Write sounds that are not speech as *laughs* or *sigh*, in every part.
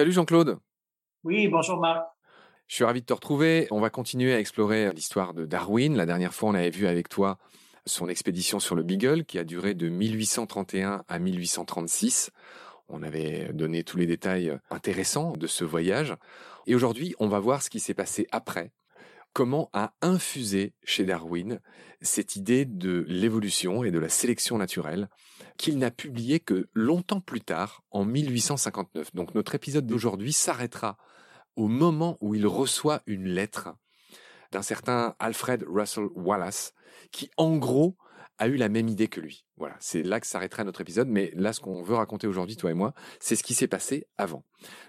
Salut Jean-Claude. Oui, bonjour Marc. Je suis ravi de te retrouver. On va continuer à explorer l'histoire de Darwin. La dernière fois, on avait vu avec toi son expédition sur le Beagle qui a duré de 1831 à 1836. On avait donné tous les détails intéressants de ce voyage. Et aujourd'hui, on va voir ce qui s'est passé après. Comment a infusé chez Darwin cette idée de l'évolution et de la sélection naturelle qu'il n'a publié que longtemps plus tard, en 1859. Donc notre épisode d'aujourd'hui s'arrêtera au moment où il reçoit une lettre d'un certain Alfred Russel Wallace, qui en gros a eu la même idée que lui. Voilà, c'est là que s'arrêtera notre épisode, mais là ce qu'on veut raconter aujourd'hui, toi et moi, c'est ce qui s'est passé avant.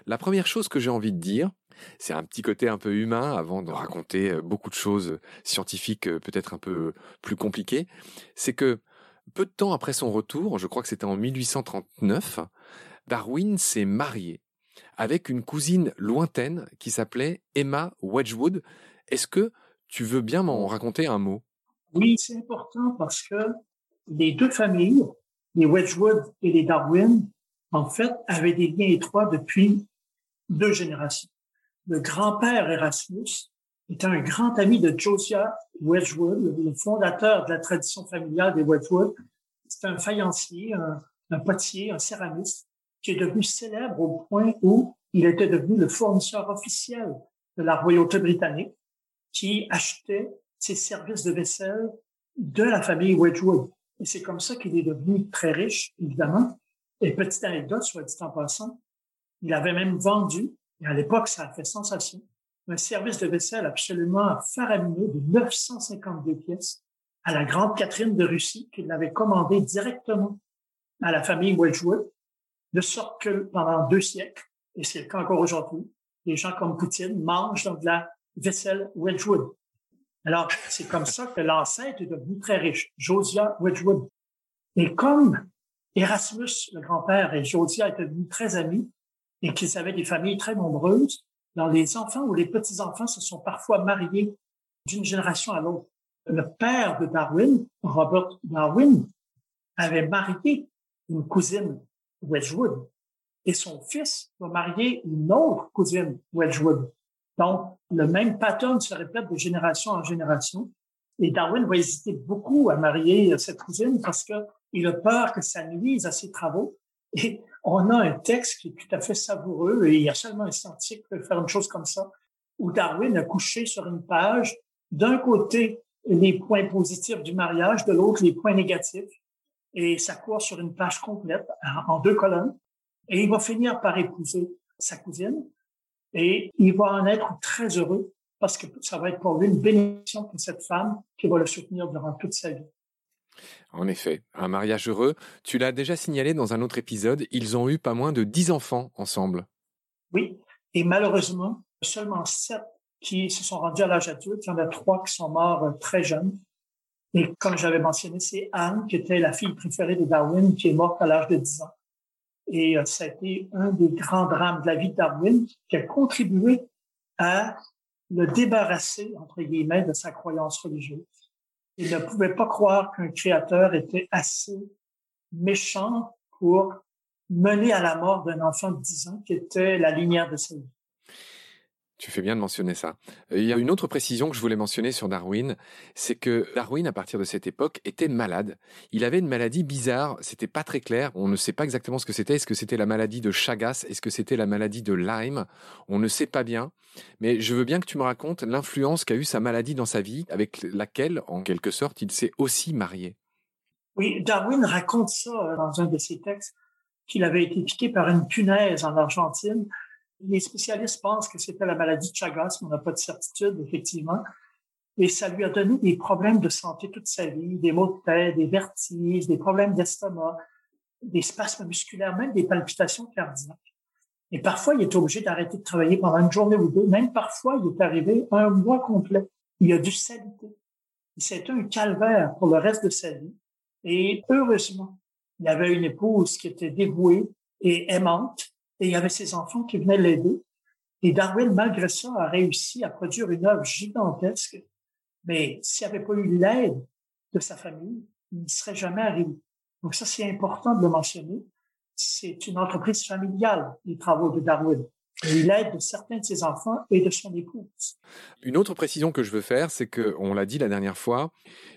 La première chose que j'ai envie de dire, c'est un petit côté un peu humain avant de raconter euh, beaucoup de choses scientifiques euh, peut-être un peu plus compliquées, c'est que peu de temps après son retour, je crois que c'était en 1839, Darwin s'est marié avec une cousine lointaine qui s'appelait Emma Wedgwood. Est-ce que tu veux bien m'en raconter un mot? Oui, c'est important parce que les deux familles, les Wedgwood et les Darwin, en fait, avaient des liens étroits depuis deux générations. Le grand-père Erasmus était un grand ami de Josiah Wedgwood, le fondateur de la tradition familiale des Wedgwood. C'est un faïencier, un, un potier, un céramiste qui est devenu célèbre au point où il était devenu le fournisseur officiel de la royauté britannique qui achetait ses services de vaisselle de la famille Wedgwood. Et c'est comme ça qu'il est devenu très riche, évidemment. Et petite anecdote, soit dit en passant, il avait même vendu, et à l'époque, ça a fait sensation, un service de vaisselle absolument faramineux de 952 pièces à la grande Catherine de Russie, qu'il avait commandé directement à la famille Wedgwood, de sorte que pendant deux siècles, et c'est le cas encore aujourd'hui, les gens comme Poutine mangent dans de la vaisselle Wedgwood. Alors, c'est comme ça que l'ancêtre est devenu très riche, Josiah Wedgwood. Et comme Erasmus, le grand-père, et Josiah étaient devenus très amis, et qu'ils avaient des familles très nombreuses, dans les enfants ou les petits-enfants se sont parfois mariés d'une génération à l'autre. Le père de Darwin, Robert Darwin, avait marié une cousine Wedgwood et son fils va marier une autre cousine Wedgwood. Donc, le même pattern se répète de génération en génération. Et Darwin va hésiter beaucoup à marier cette cousine parce qu'il a peur que ça nuise à ses travaux. Et on a un texte qui est tout à fait savoureux, et il y a seulement un scientifique qui peut faire une chose comme ça, où Darwin a couché sur une page, d'un côté, les points positifs du mariage, de l'autre, les points négatifs, et ça court sur une page complète, en deux colonnes, et il va finir par épouser sa cousine, et il va en être très heureux, parce que ça va être pour lui une bénédiction pour cette femme qui va le soutenir durant toute sa vie. En effet, un mariage heureux. Tu l'as déjà signalé dans un autre épisode, ils ont eu pas moins de dix enfants ensemble. Oui, et malheureusement, seulement sept qui se sont rendus à l'âge adulte. Il y en a trois qui sont morts euh, très jeunes. Et comme j'avais mentionné, c'est Anne, qui était la fille préférée de Darwin, qui est morte à l'âge de 10 ans. Et euh, ça a été un des grands drames de la vie de Darwin qui a contribué à le débarrasser, entre guillemets, de sa croyance religieuse. Il ne pouvait pas croire qu'un créateur était assez méchant pour mener à la mort d'un enfant de 10 ans qui était la lumière de sa vie. Tu fais bien de mentionner ça. Euh, il y a une autre précision que je voulais mentionner sur Darwin, c'est que Darwin, à partir de cette époque, était malade. Il avait une maladie bizarre, c'était pas très clair, on ne sait pas exactement ce que c'était. Est-ce que c'était la maladie de Chagas? Est-ce que c'était la maladie de Lyme? On ne sait pas bien. Mais je veux bien que tu me racontes l'influence qu'a eu sa maladie dans sa vie, avec laquelle, en quelque sorte, il s'est aussi marié. Oui, Darwin raconte ça euh, dans un de ses textes, qu'il avait été piqué par une punaise en Argentine les spécialistes pensent que c'était la maladie de Chagas, mais on n'a pas de certitude, effectivement. Et ça lui a donné des problèmes de santé toute sa vie, des maux de tête, des vertiges, des problèmes d'estomac, des spasmes musculaires, même des palpitations cardiaques. Et parfois, il est obligé d'arrêter de travailler pendant une journée ou deux. Même parfois, il est arrivé un mois complet. Il a dû s'habiter. C'était un calvaire pour le reste de sa vie. Et heureusement, il avait une épouse qui était dévouée et aimante et il y avait ses enfants qui venaient l'aider. Et Darwin, malgré ça, a réussi à produire une œuvre gigantesque. Mais s'il n'y avait pas eu l'aide de sa famille, il ne serait jamais arrivé. Donc ça, c'est important de le mentionner. C'est une entreprise familiale, les travaux de Darwin. Et l'aide de certains de ses enfants et de son épouse. Une autre précision que je veux faire, c'est que, on l'a dit la dernière fois,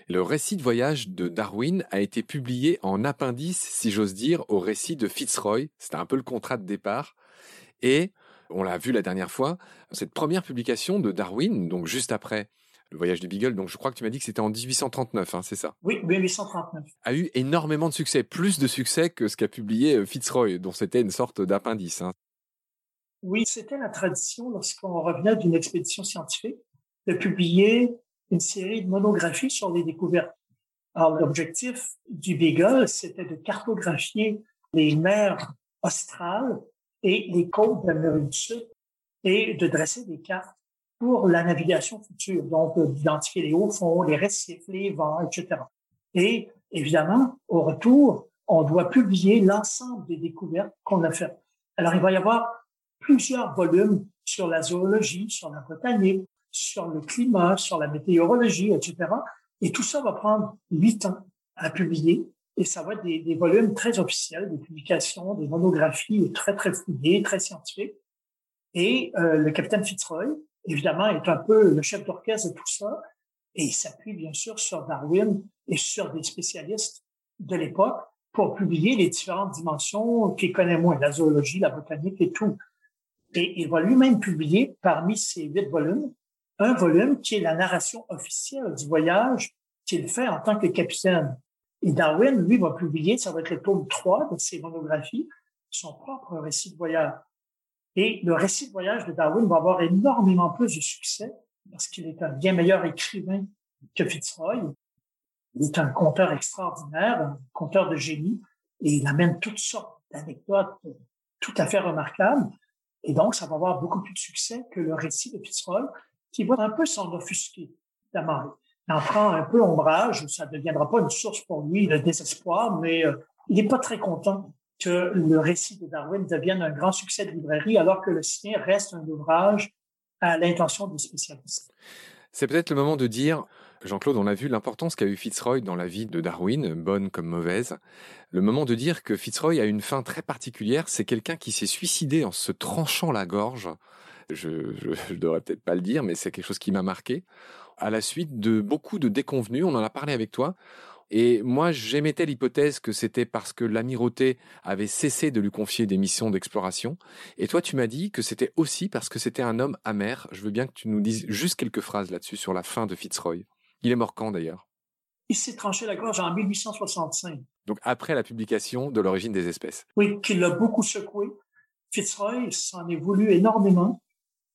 le récit de voyage de Darwin a été publié en appendice, si j'ose dire, au récit de Fitzroy. C'était un peu le contrat de départ. Et, on l'a vu la dernière fois, cette première publication de Darwin, donc juste après le voyage du Beagle, donc je crois que tu m'as dit que c'était en 1839, hein, c'est ça? Oui, 1839. A eu énormément de succès, plus de succès que ce qu'a publié euh, Fitzroy, dont c'était une sorte d'appendice. Hein. Oui, c'était la tradition lorsqu'on revenait d'une expédition scientifique de publier une série de monographies sur les découvertes. Alors, l'objectif du Beagle, c'était de cartographier les mers australes et les côtes de l'Amérique du Sud et de dresser des cartes pour la navigation future, donc d'identifier les hauts fonds, les récifs, les vents, etc. Et évidemment, au retour, on doit publier l'ensemble des découvertes qu'on a faites. Alors, il va y avoir plusieurs volumes sur la zoologie, sur la botanique, sur le climat, sur la météorologie, etc. Et tout ça va prendre huit ans à publier. Et ça va être des, volumes très officiels, des publications, des monographies très, très fouillées, très scientifiques. Et euh, le capitaine Fitzroy, évidemment, est un peu le chef d'orchestre de tout ça. Et il s'appuie bien sûr sur Darwin et sur des spécialistes de l'époque pour publier les différentes dimensions qu'il connaît moins, la zoologie, la botanique et tout. Et il va lui-même publier parmi ces huit volumes un volume qui est la narration officielle du voyage qu'il fait en tant que capitaine. Et Darwin, lui, va publier, ça va être le tome 3 de ses monographies, son propre récit de voyage. Et le récit de voyage de Darwin va avoir énormément plus de succès parce qu'il est un bien meilleur écrivain que Fitzroy. Il est un conteur extraordinaire, un conteur de génie, et il amène toutes sortes d'anecdotes tout à fait remarquables. Et donc, ça va avoir beaucoup plus de succès que le récit de Fitzroy, qui va un peu s'en offusquer, évidemment. Il en prend un peu ombrage, ça ne deviendra pas une source pour lui de désespoir, mais euh, il n'est pas très content que le récit de Darwin devienne un grand succès de librairie, alors que le sien reste un ouvrage à l'intention des spécialistes. C'est peut-être le moment de dire, Jean-Claude, on a vu l'importance qu'a eu Fitzroy dans la vie de Darwin, bonne comme mauvaise. Le moment de dire que Fitzroy a une fin très particulière, c'est quelqu'un qui s'est suicidé en se tranchant la gorge. Je, je, devrais peut-être pas le dire, mais c'est quelque chose qui m'a marqué. À la suite de beaucoup de déconvenus, on en a parlé avec toi. Et moi, j'émettais l'hypothèse que c'était parce que l'amirauté avait cessé de lui confier des missions d'exploration. Et toi, tu m'as dit que c'était aussi parce que c'était un homme amer. Je veux bien que tu nous dises juste quelques phrases là-dessus sur la fin de Fitzroy. Il est mort quand d'ailleurs? Il s'est tranché la gorge en 1865. Donc après la publication de l'origine des espèces. Oui, qui l'a beaucoup secoué. Fitzroy s'en est voulu énormément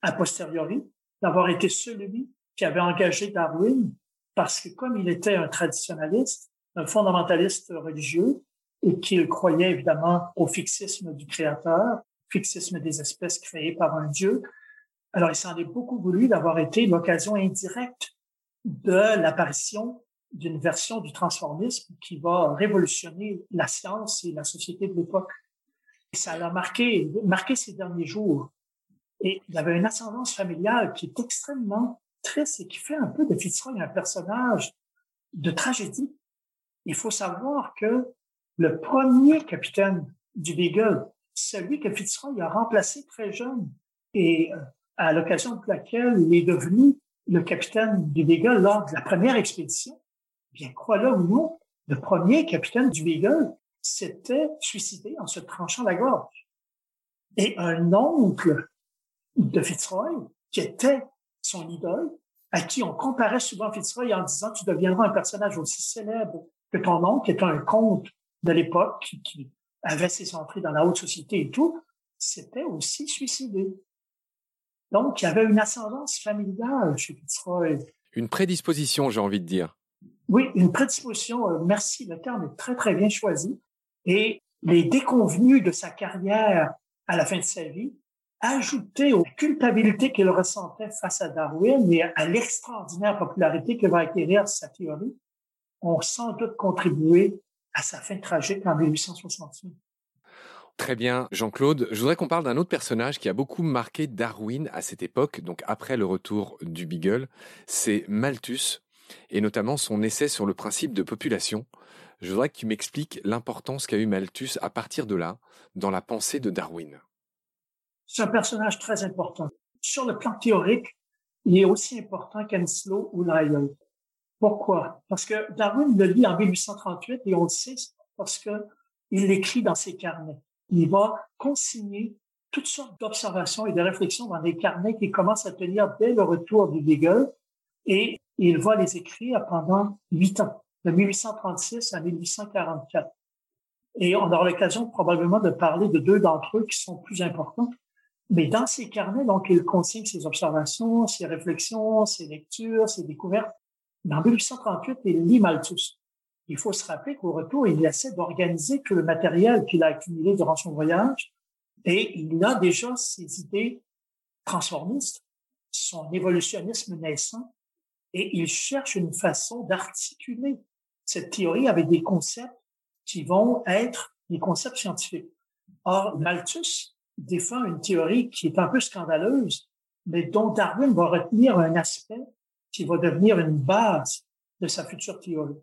a posteriori d'avoir été celui qui avait engagé Darwin parce que comme il était un traditionnaliste, un fondamentaliste religieux, et qu'il croyait évidemment au fixisme du créateur, fixisme des espèces créées par un dieu, alors il s'en est beaucoup voulu d'avoir été l'occasion indirecte de l'apparition d'une version du transformisme qui va révolutionner la science et la société de l'époque. Ça l'a marqué, marqué ces derniers jours. Et il avait une ascendance familiale qui est extrêmement triste et qui fait un peu de Fitzroy un personnage de tragédie. Il faut savoir que le premier capitaine du Beagle, celui que Fitzroy a remplacé très jeune et euh, à l'occasion de laquelle il est devenu le capitaine du Beagle lors de la première expédition, bien crois-le ou non, le premier capitaine du Beagle s'était suicidé en se tranchant la gorge. Et un oncle de Fitzroy, qui était son idole, à qui on comparait souvent Fitzroy en disant tu deviendras un personnage aussi célèbre que ton oncle, qui était un comte de l'époque, qui avait ses entrées dans la haute société et tout, c'était aussi suicidé. Donc, il y avait une ascendance familiale chez Fitzroy. Une prédisposition, j'ai envie de dire. Oui, une prédisposition, euh, merci, le terme est très, très bien choisi. Et les déconvenus de sa carrière à la fin de sa vie ajouté aux culpabilités qu'il ressentait face à Darwin et à l'extraordinaire popularité que va acquérir sa théorie, ont sans doute contribué à sa fin tragique en 1865. Très bien, Jean-Claude. Je voudrais qu'on parle d'un autre personnage qui a beaucoup marqué Darwin à cette époque, donc après le retour du Beagle, c'est Malthus, et notamment son essai sur le principe de population. Je voudrais que tu m'expliques l'importance qu'a eu Malthus à partir de là dans la pensée de Darwin C'est un personnage très important. Sur le plan théorique, il est aussi important qu'Enslow ou Lyell. Pourquoi? Parce que Darwin le lit en 1838 et on le sait parce que il l'écrit dans ses carnets. Il va consigner toutes sortes d'observations et de réflexions dans des carnets qu'il commence à tenir dès le retour du Beagle et il va les écrire pendant huit ans, de 1836 à 1844. Et on aura l'occasion probablement de parler de deux d'entre eux qui sont plus importants. Mais dans ces carnets, donc, il consigne ses observations, ses réflexions, ses lectures, ses découvertes. Mais en 1838, il lit Malthus. Il faut se rappeler qu'au retour, il essaie d'organiser tout le matériel qu'il a accumulé durant son voyage et il a déjà ses idées transformistes, son évolutionnisme naissant, et il cherche une façon d'articuler cette théorie avec des concepts qui vont être des concepts scientifiques. Or, Malthus défend une théorie qui est un peu scandaleuse, mais dont Darwin va retenir un aspect qui va devenir une base de sa future théorie.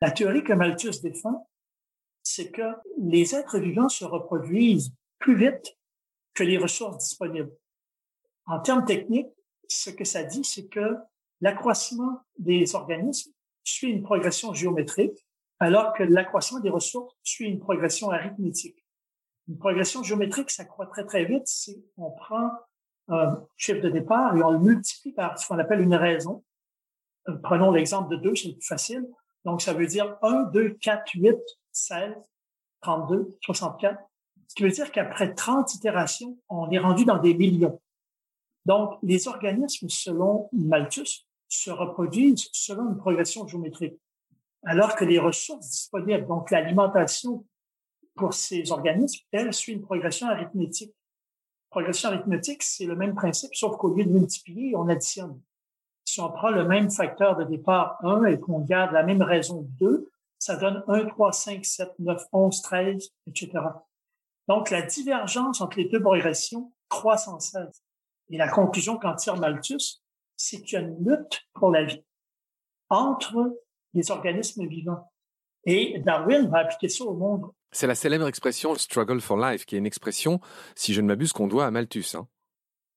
La théorie que Malthus défend, c'est que les êtres vivants se reproduisent plus vite que les ressources disponibles. En termes techniques, ce que ça dit, c'est que l'accroissement des organismes suit une progression géométrique alors que l'accroissement des ressources suit une progression arithmétique. Une progression géométrique, ça croît très, très vite si on prend un chiffre de départ et on le multiplie par ce qu'on appelle une raison. Euh, prenons l'exemple de 2, c'est le plus facile. Donc, ça veut dire 1, 2, 4, 8, 16, 32, 64. Ce qui veut dire qu'après 30 itérations, on est rendu dans des millions. Donc, les organismes, selon Malthus, se reproduisent selon une progression géométrique alors que les ressources disponibles, donc l'alimentation pour ces organismes, elle suit une progression arithmétique. Progression arithmétique, c'est le même principe, sauf qu'au lieu de multiplier, on additionne. Si on prend le même facteur de départ 1 et qu'on garde la même raison 2, ça donne 1, 3, 5, 7, 9, 11, 13, etc. Donc, la divergence entre les deux progressions croît sans cesse. Et la conclusion qu'en tire Malthus, c'est qu'il y a une lutte pour la vie entre des organismes vivants. Et Darwin va appliquer ça au monde. C'est la célèbre expression struggle for life, qui est une expression, si je ne m'abuse, qu'on doit à Malthus. Hein.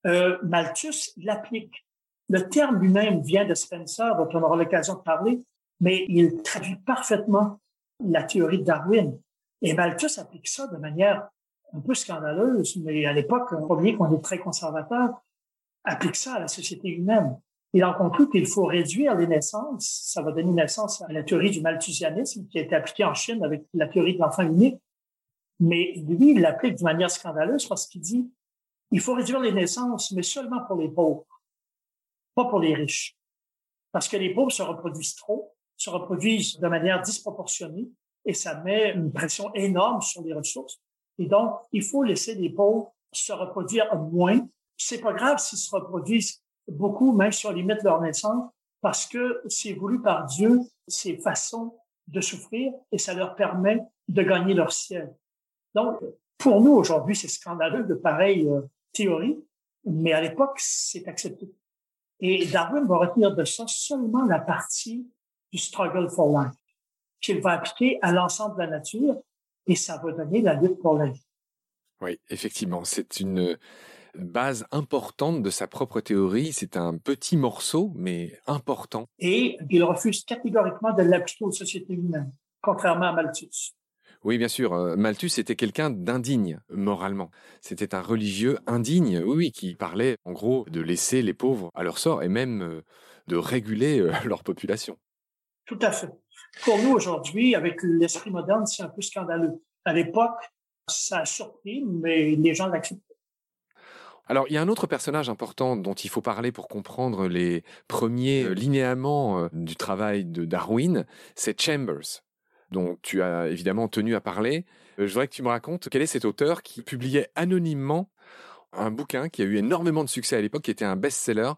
Euh, Malthus l'applique. Le terme lui-même vient de Spencer, dont on aura l'occasion de parler, mais il traduit parfaitement la théorie de Darwin. Et Malthus applique ça de manière un peu scandaleuse, mais à l'époque, on voit qu'on est très conservateur, applique ça à la société humaine. Il en conclut qu'il faut réduire les naissances. Ça va donner naissance à la théorie du malthusianisme qui a été appliquée en Chine avec la théorie de l'enfant unique. Mais lui, il l'applique de manière scandaleuse parce qu'il dit il faut réduire les naissances, mais seulement pour les pauvres, pas pour les riches. Parce que les pauvres se reproduisent trop, se reproduisent de manière disproportionnée et ça met une pression énorme sur les ressources. Et donc, il faut laisser les pauvres se reproduire moins. C'est pas grave s'ils se reproduisent beaucoup, même si on limite leur naissance, parce que c'est voulu par Dieu, ces façons de souffrir et ça leur permet de gagner leur ciel. Donc, pour nous, aujourd'hui, c'est scandaleux de pareilles euh, théories, mais à l'époque, c'est accepté. Et Darwin va retenir de ça seulement la partie du struggle for life, qu'il va appliquer à l'ensemble de la nature, et ça va donner la lutte pour la vie. Oui, effectivement, c'est une base importante de sa propre théorie. C'est un petit morceau, mais important. Et il refuse catégoriquement de l'appliquer aux sociétés humaines, contrairement à Malthus. Oui, bien sûr. Euh, Malthus était quelqu'un d'indigne moralement. C'était un religieux indigne, oui, qui parlait en gros de laisser les pauvres à leur sort et même euh, de réguler euh, *laughs* leur population. Tout à fait. Pour nous aujourd'hui, avec l'esprit moderne, c'est un peu scandaleux. À l'époque, ça a surpris, mais les gens l'acceptent. Alors, il y a un autre personnage important dont il faut parler pour comprendre les premiers euh, linéaments euh, du travail de Darwin, c'est Chambers, dont tu as évidemment tenu à parler. Euh, je voudrais que tu me racontes quel est cet auteur qui publiait anonymement un bouquin qui a eu énormément de succès à l'époque, qui était un best-seller,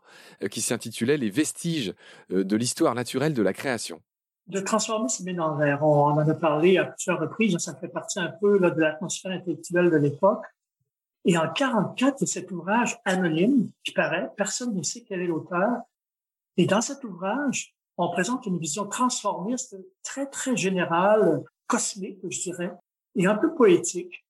qui s'intitulait Les vestiges de l'histoire naturelle de la création. De transformisme ménagère, on en a parlé à plusieurs reprises, ça fait partie un peu de l'atmosphère intellectuelle de l'époque. Et en 44, il cet ouvrage anonyme qui paraît, personne ne sait quel est l'auteur. Et dans cet ouvrage, on présente une vision transformiste très, très générale, cosmique, je dirais, et un peu poétique.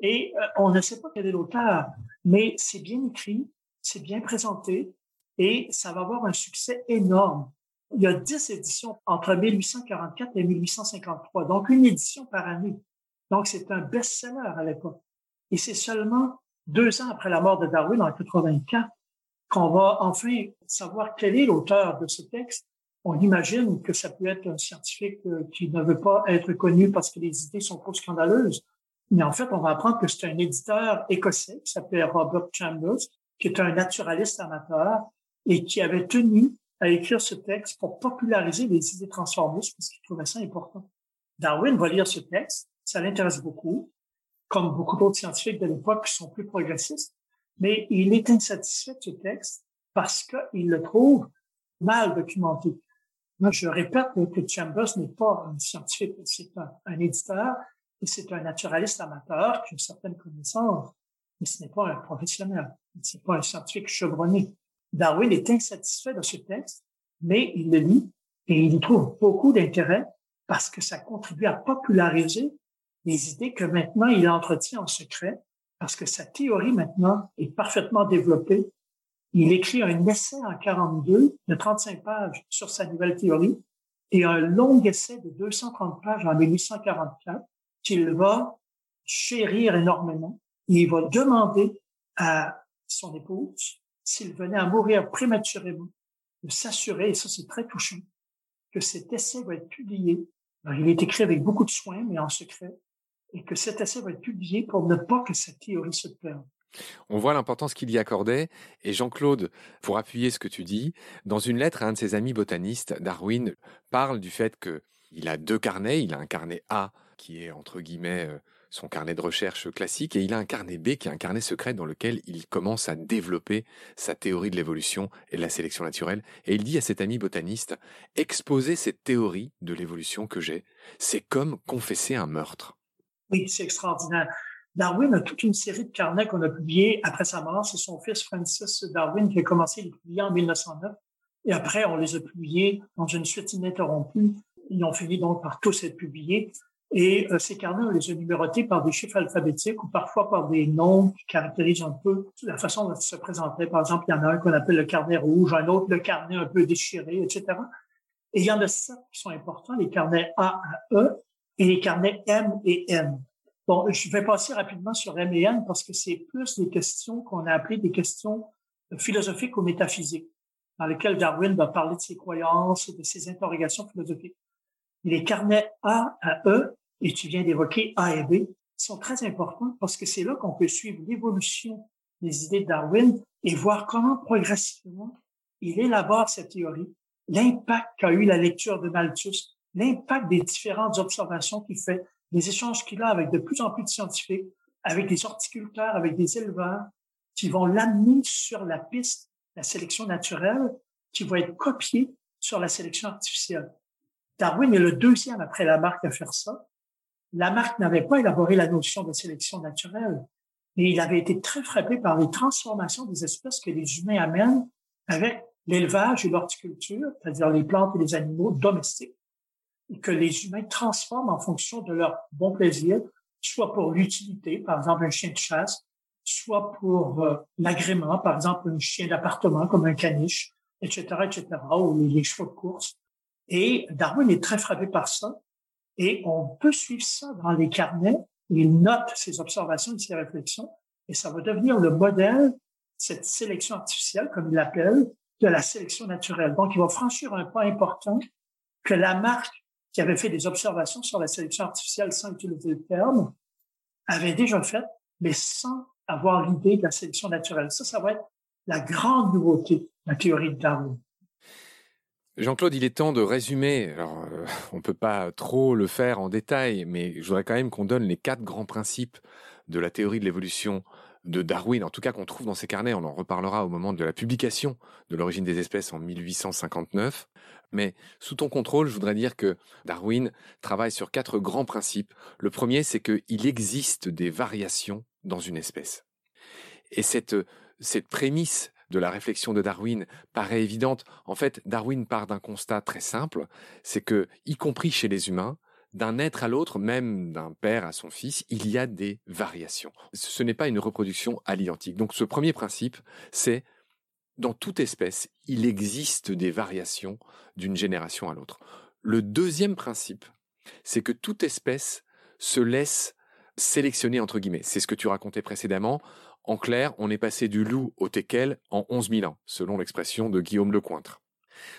Et euh, on ne sait pas quel est l'auteur, mais c'est bien écrit, c'est bien présenté et ça va avoir un succès énorme. Il y a dix éditions entre 1844 et 1853, donc une édition par année. Donc c'est un best-seller à l'époque. Et c'est seulement deux ans après la mort de Darwin en 84 qu'on va enfin savoir quel est l'auteur de ce texte. On imagine que ça peut être un scientifique euh, qui ne veut pas être connu parce que les idées sont trop scandaleuses. Mais en fait, on va apprendre que c'est un éditeur écossais qui s'appelait Robert Chambers, qui est un naturaliste amateur et qui avait tenu à écrire ce texte pour populariser les idées transformistes parce qu'il trouvait ça important. Darwin va lire ce texte, ça l'intéresse beaucoup, comme beaucoup d'autres scientifiques de l'époque qui sont plus progressistes, mais il est insatisfait de ce texte parce qu'il le trouve mal documenté. Moi, je répète que Chambers n'est pas un scientifique, c'est un, éditeur et c'est un naturaliste amateur qui a une certaine connaissance, mais ce n'est pas un professionnel, ce n'est pas un scientifique chevronné. Darwin est insatisfait de ce texte, mais il le lit et il y trouve beaucoup d'intérêt parce que ça contribue à populariser les idées que maintenant il entretient en secret parce que sa théorie maintenant est parfaitement développée. Il écrit un essai en 42 de 35 pages sur sa nouvelle théorie et un long essai de 230 pages en 1844 qu'il va chérir énormément. Il va demander à son épouse, s'il venait à mourir prématurément, de s'assurer, et ça c'est très touchant, que cet essai va être publié. il est écrit avec beaucoup de soin, mais en secret, et que cet essai va être publié pour ne pas que cette théorie se perde. On voit l'importance qu'il y accordait, et Jean-Claude, pour appuyer ce que tu dis, dans une lettre à un de ses amis botanistes, Darwin parle du fait qu'il a deux carnets, il a un carnet A qui est entre guillemets euh, son carnet de recherche classique, et il a un carnet B qui est un carnet secret dans lequel il commence à développer sa théorie de l'évolution et de la sélection naturelle. Et il dit à cet ami botaniste, exposer cette théorie de l'évolution que j'ai, c'est comme confesser un meurtre. Oui, c'est extraordinaire. Darwin a toute une série de carnets qu'on a publiés après sa mort. C'est son fils Francis Darwin qui a commencé à les publier en 1909. Et après, on les a publiés dans une suite ininterrompue. Ils ont fini donc par tous être publiés. Et euh, ces carnets, on les a numérotés par des chiffres alphabétiques ou parfois par des noms qui caractérisent un peu la façon dont ils se présentaient. Par exemple, il y en a un qu'on appelle le carnet rouge, un autre le carnet un peu déchiré, etc. Et il y en a sept qui sont importants, les carnets A à E, et les carnets M et N. Bon, je vais passer rapidement sur M et N parce que c'est plus des questions qu'on a appelées des questions philosophiques ou métaphysiques, dans lesquelles Darwin va parler de ses croyances, de ses interrogations philosophiques. Les carnets A à E, et tu viens d'évoquer A et B, sont très importants parce que c'est là qu'on peut suivre l'évolution des idées de Darwin et voir comment progressivement il élabore cette théorie, l'impact qu'a eu la lecture de Malthus l'impact des différentes observations qu'il fait, les échanges qu'il a avec de plus en plus de scientifiques, avec des horticulteurs, avec des éleveurs, qui vont l'amener sur la piste la sélection naturelle, qui va être copiée sur la sélection artificielle. Darwin est le deuxième après Lamarck à faire ça. Lamarck n'avait pas élaboré la notion de sélection naturelle, mais il avait été très frappé par les transformations des espèces que les humains amènent avec l'élevage et l'horticulture, c'est-à-dire les plantes et les animaux domestiques que les humains transforment en fonction de leur bon plaisir, soit pour l'utilité, par exemple un chien de chasse, soit pour euh, l'agrément, par exemple un chien d'appartement comme un caniche, etc., etc., ou les, chevaux de course. Et Darwin est très frappé par ça. Et on peut suivre ça dans les carnets. Il note ses observations et ses réflexions. Et ça va devenir le modèle, cette sélection artificielle, comme il l'appelle, de la sélection naturelle. Donc, il va franchir un pas important que la marque qui avait fait des observations sur la sélection artificielle sans utiliser le terme, avait déjà fait, mais sans avoir l'idée de la sélection naturelle. Ça, ça va être la grande nouveauté de la théorie de Darwin. Jean-Claude, il est temps de résumer. Alors, euh, on ne peut pas trop le faire en détail, mais je voudrais quand même qu'on donne les quatre grands principes de la théorie de l'évolution de Darwin, en tout cas qu'on trouve dans ses carnets, on en reparlera au moment de la publication de l'origine des espèces en 1859. Mais sous ton contrôle, je voudrais dire que Darwin travaille sur quatre grands principes. Le premier, c'est qu'il existe des variations dans une espèce. Et cette, cette prémisse de la réflexion de Darwin paraît évidente. En fait, Darwin part d'un constat très simple, c'est que, y compris chez les humains, d'un être à l'autre, même d'un père à son fils, il y a des variations. Ce n'est pas une reproduction à l'identique. Donc ce premier principe, c'est dans toute espèce, il existe des variations d'une génération à l'autre. Le deuxième principe, c'est que toute espèce se laisse sélectionner entre guillemets. C'est ce que tu racontais précédemment. En clair, on est passé du loup au teckel en 11 000 ans, selon l'expression de Guillaume Lecointre.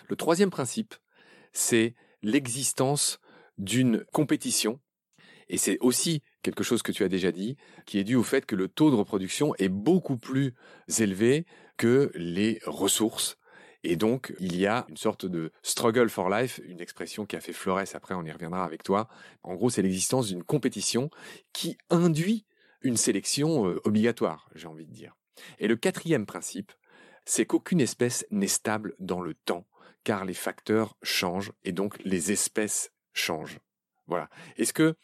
Le troisième principe, c'est l'existence d'une compétition. Et c'est aussi quelque chose que tu as déjà dit, qui est dû au fait que le taux de reproduction est beaucoup plus élevé que les ressources. Et donc, il y a une sorte de struggle for life, une expression qui a fait Flores, après on y reviendra avec toi. En gros, c'est l'existence d'une compétition qui induit une sélection euh, obligatoire, j'ai envie de dire. Et le quatrième principe, c'est qu'aucune espèce n'est stable dans le temps, car les facteurs changent et donc les espèces changent. Voilà. Est-ce que,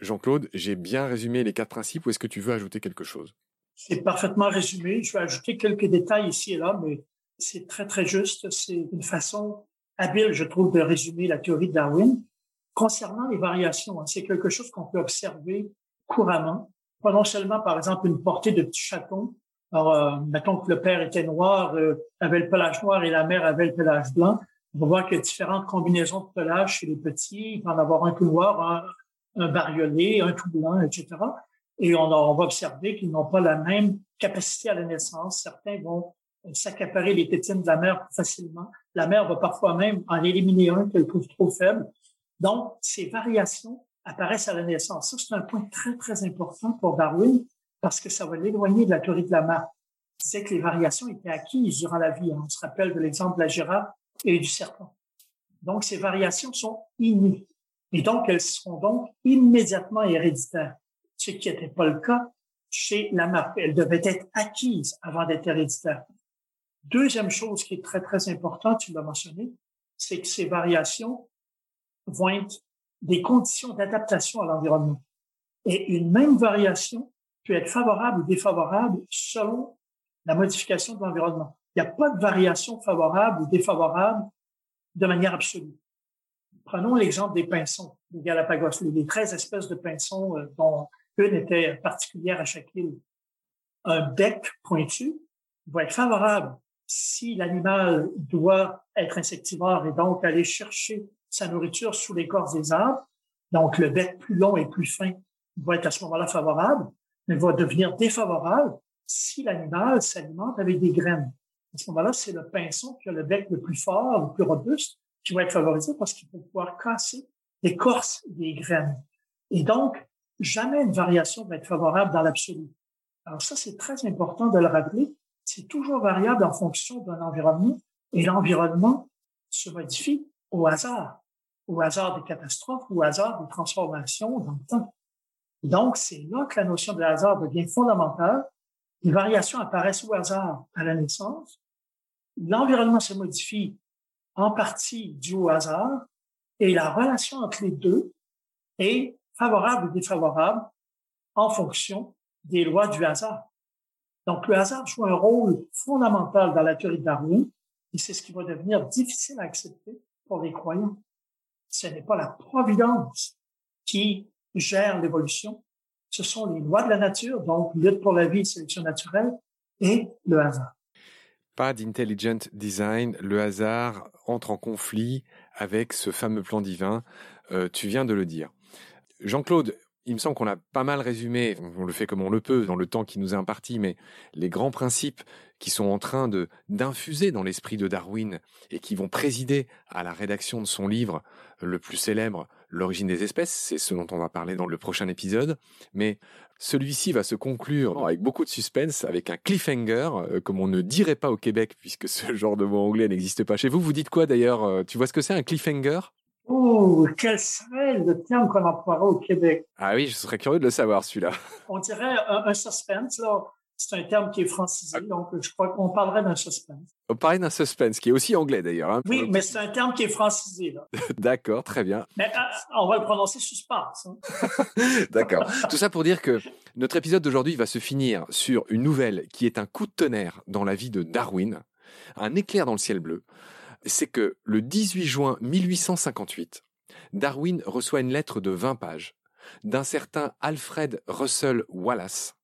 Jean-Claude, j'ai bien résumé les quatre principes ou est-ce que tu veux ajouter quelque chose? C'est parfaitement résumé. Je vais ajouter quelques détails ici et là, mais c'est très, très juste. C'est une façon habile, je trouve, de résumer la théorie de Darwin. Concernant les variations, hein, c'est quelque chose qu'on peut observer couramment. Pas non seulement, par exemple, une portée de petits chatons. Alors, euh, mettons que le père était noir, euh, avait le pelage noir et la mère avait le pelage blanc. On va voir qu'il y a différentes combinaisons de pelage chez les petits. Il va en avoir un tout noir, un, bariolé, un tout blanc, etc. Et on, va observer qu'ils n'ont pas la même capacité à la naissance. Certains vont s'accaparer les tétines de la mère facilement. La mère va parfois même en éliminer un qu'elle trouve trop faible. Donc, ces variations apparaissent à la naissance. Ça, c'est un point très, très important pour Darwin parce que ça va l'éloigner de la théorie de la mère. C'est que les variations étaient acquises durant la vie. On se rappelle de l'exemple de la girafe et du serpent. Donc, ces variations sont innées. Et donc, elles seront donc immédiatement héréditaires, ce qui n'était pas le cas chez la mère. Elles devaient être acquises avant d'être héréditaires. Deuxième chose qui est très, très importante, tu l'as mentionné, c'est que ces variations vont être des conditions d'adaptation à l'environnement. Et une même variation peut être favorable ou défavorable selon la modification de l'environnement. Il n'y a pas de variation favorable ou défavorable de manière absolue. Prenons l'exemple des pinsons, des Galapagos, les 13 espèces de pinsons euh, dont une était particulière à chaque île. Un bec pointu va être favorable si l'animal doit être insectivore et donc aller chercher sa nourriture sous l'écorce des arbres, donc le bec plus long et plus fin va être à ce moment-là favorable, mais va devenir défavorable si l'animal s'alimente avec des graines. À ce moment-là, c'est le pinson qui a le bec le plus fort, le plus robuste, qui va être favorisé parce qu'il va pouvoir casser l'écorce des graines. Et donc, jamais une variation va être favorable dans l'absolu. Alors ça, c'est très important de le rappeler c'est toujours variable en fonction d'un environnement et l'environnement se modifie au hasard, au hasard des catastrophes, au hasard des transformations dans le temps. Donc, c'est là que la notion de hasard devient fondamentale. Les variations apparaissent au hasard à la naissance. L'environnement se modifie en partie dû au hasard et la relation entre les deux est favorable ou défavorable en fonction des lois du hasard. Donc, le hasard joue un rôle fondamental dans la théorie de Darwin et c'est ce qui va devenir difficile à accepter pour les croyants. Ce n'est pas la providence qui gère l'évolution, ce sont les lois de la nature, donc lutte pour la vie, sélection naturelle, et le hasard. Pas d'intelligent design, le hasard entre en conflit avec ce fameux plan divin, euh, tu viens de le dire. Jean-Claude, il me semble qu'on a pas mal résumé, on le fait comme on le peut dans le temps qui nous est imparti, mais les grands principes qui sont en train de d'infuser dans l'esprit de Darwin et qui vont présider à la rédaction de son livre le plus célèbre, L'origine des espèces, c'est ce dont on va parler dans le prochain épisode, mais celui-ci va se conclure avec beaucoup de suspense, avec un cliffhanger, euh, comme on ne dirait pas au Québec, puisque ce *laughs* genre de mot anglais n'existe pas chez vous. Vous dites quoi d'ailleurs euh, Tu vois ce que c'est un cliffhanger? Oh, quel serait le terme qu'on emploierait au Québec? Ah oui, je serais curieux de le savoir, celui-là. On dirait un, suspense, là. C'est un terme qui est francisé, ah. donc je crois qu'on parlerait d'un suspense. On parlerait d'un suspense, qui est aussi anglais d'ailleurs. Hein, oui, mais c'est un terme qui est francisé. *laughs* D'accord, très bien. Mais euh, on va le prononcer suspense. Hein. *laughs* D'accord. Tout ça pour dire que notre épisode d'aujourd'hui va se finir sur une nouvelle qui est un coup de tonnerre dans la vie de Darwin, un éclair dans le ciel bleu c'est que le 18 juin 1858, Darwin reçoit une lettre de 20 pages d'un certain Alfred Russel Wallace,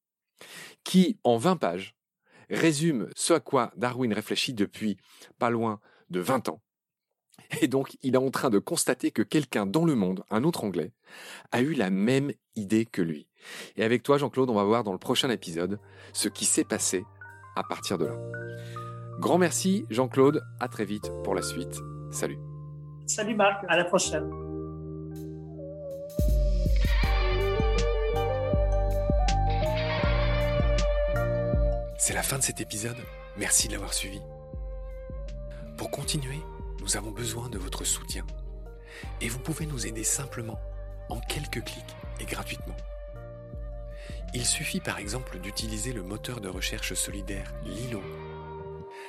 qui, en 20 pages, résume ce à quoi Darwin réfléchit depuis pas loin de 20 ans. Et donc, il est en train de constater que quelqu'un dans le monde, un autre Anglais, a eu la même idée que lui. Et avec toi, Jean-Claude, on va voir dans le prochain épisode ce qui s'est passé à partir de là. Grand merci, Jean-Claude. À très vite pour la suite. Salut. Salut Marc, à la prochaine. C'est la fin de cet épisode. Merci de l'avoir suivi. Pour continuer, nous avons besoin de votre soutien. Et vous pouvez nous aider simplement, en quelques clics et gratuitement. Il suffit par exemple d'utiliser le moteur de recherche solidaire Lilo.